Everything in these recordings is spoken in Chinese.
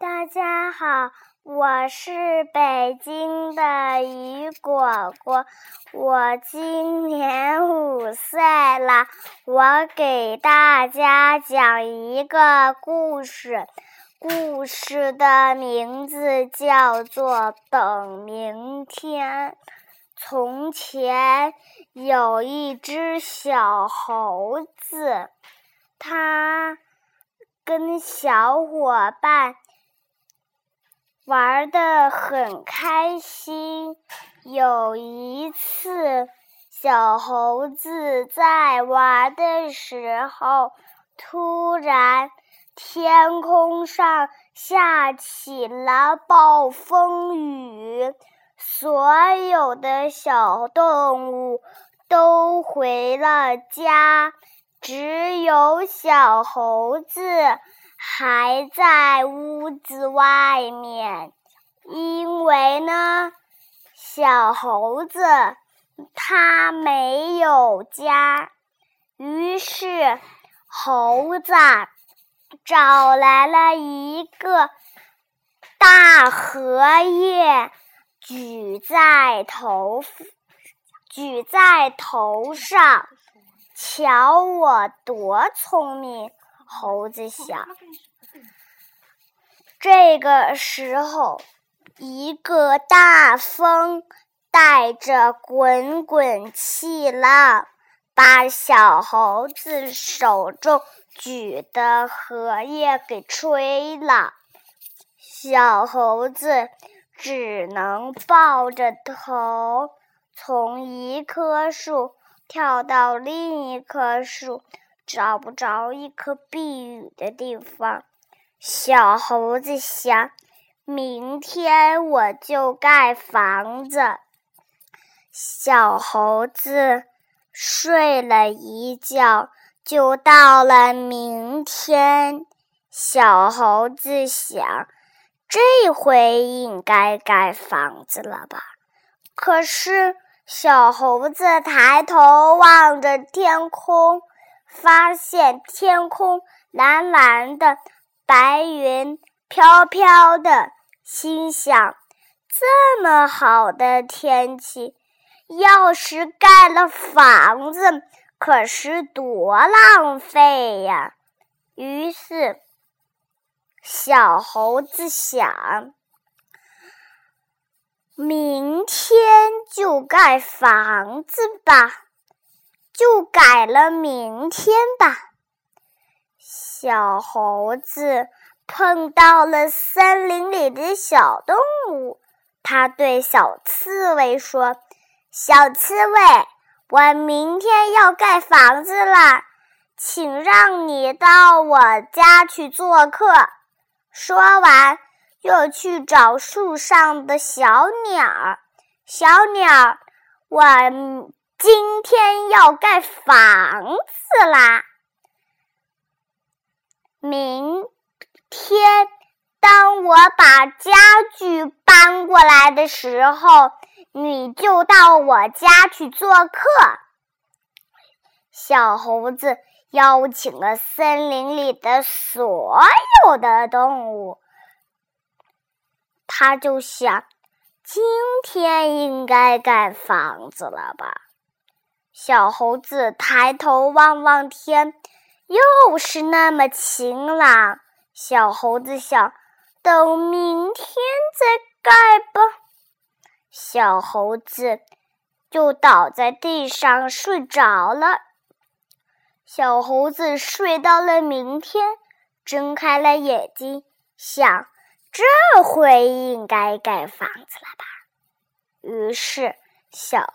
大家好，我是北京的雨果果，我今年五岁了。我给大家讲一个故事，故事的名字叫做《等明天》。从前有一只小猴子，它跟小伙伴。玩的很开心。有一次，小猴子在玩的时候，突然天空上下起了暴风雨，所有的小动物都回了家，只有小猴子。还在屋子外面，因为呢，小猴子它没有家，于是猴子找来了一个大荷叶，举在头，举在头上，瞧我多聪明。猴子想，这个时候，一个大风带着滚滚气浪，把小猴子手中举的荷叶给吹了。小猴子只能抱着头，从一棵树跳到另一棵树。找不着一棵避雨的地方，小猴子想：明天我就盖房子。小猴子睡了一觉，就到了明天。小猴子想：这回应该盖房子了吧？可是，小猴子抬头望着天空。发现天空蓝蓝的，白云飘飘的，心想：这么好的天气，要是盖了房子，可是多浪费呀！于是，小猴子想：明天就盖房子吧。就改了明天吧。小猴子碰到了森林里的小动物，它对小刺猬说：“小刺猬，我明天要盖房子了，请让你到我家去做客。”说完，又去找树上的小鸟。小鸟，我。今天要盖房子啦！明天当我把家具搬过来的时候，你就到我家去做客。小猴子邀请了森林里的所有的动物，他就想：今天应该盖房子了吧？小猴子抬头望望天，又是那么晴朗。小猴子想，等明天再盖吧。小猴子就倒在地上睡着了。小猴子睡到了明天，睁开了眼睛，想：这回应该盖房子了吧？于是，小。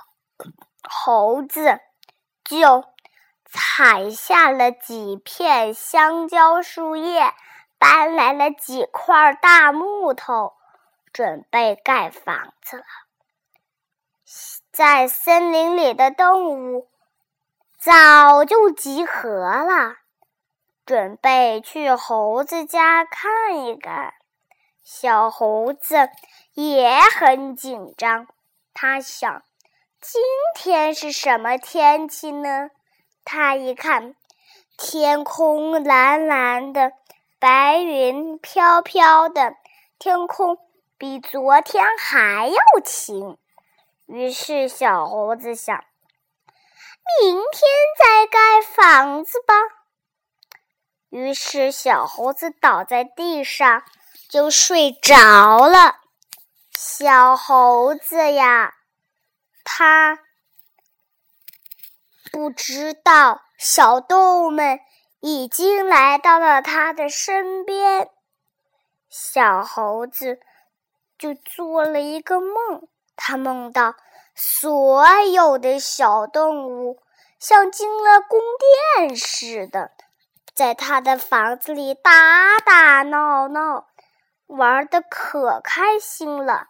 猴子就采下了几片香蕉树叶，搬来了几块大木头，准备盖房子了。在森林里的动物早就集合了，准备去猴子家看一看。小猴子也很紧张，他想。今天是什么天气呢？他一看，天空蓝蓝的，白云飘飘的，天空比昨天还要晴。于是小猴子想：明天再盖房子吧。于是小猴子倒在地上就睡着了。小猴子呀，他不知道小动物们已经来到了他的身边。小猴子就做了一个梦。他梦到所有的小动物像进了宫殿似的，在他的房子里打打闹闹，玩的可开心了。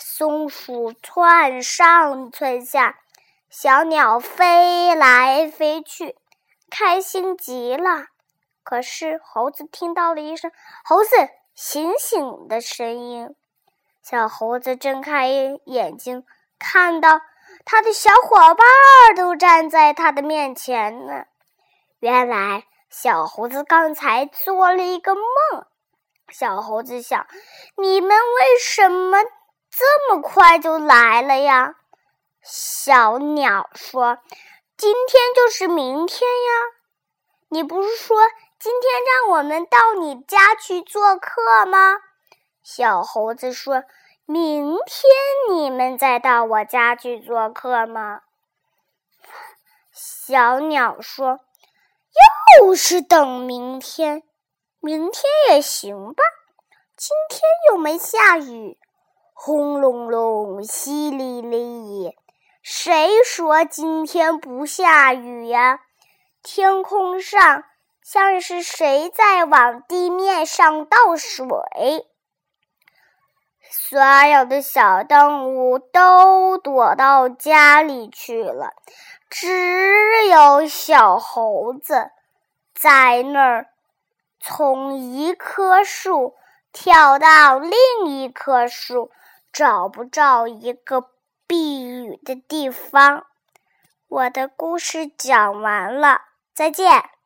松鼠窜上窜下，小鸟飞来飞去，开心极了。可是猴子听到了一声“猴子醒醒”的声音。小猴子睁开眼睛，看到他的小伙伴都站在他的面前呢。原来，小猴子刚才做了一个梦。小猴子想：你们为什么这么快就来了呀？小鸟说：“今天就是明天呀。你不是说今天让我们到你家去做客吗？”小猴子说：“明天你们再到我家去做客吗？”小鸟说：“又是等明天，明天也行吧。今天又没下雨，轰隆隆，淅沥沥，谁说今天不下雨呀？天空上像是谁在往地面上倒水。”所有的小动物都躲到家里去了，只有小猴子在那儿，从一棵树跳到另一棵树，找不着一个避雨的地方。我的故事讲完了，再见。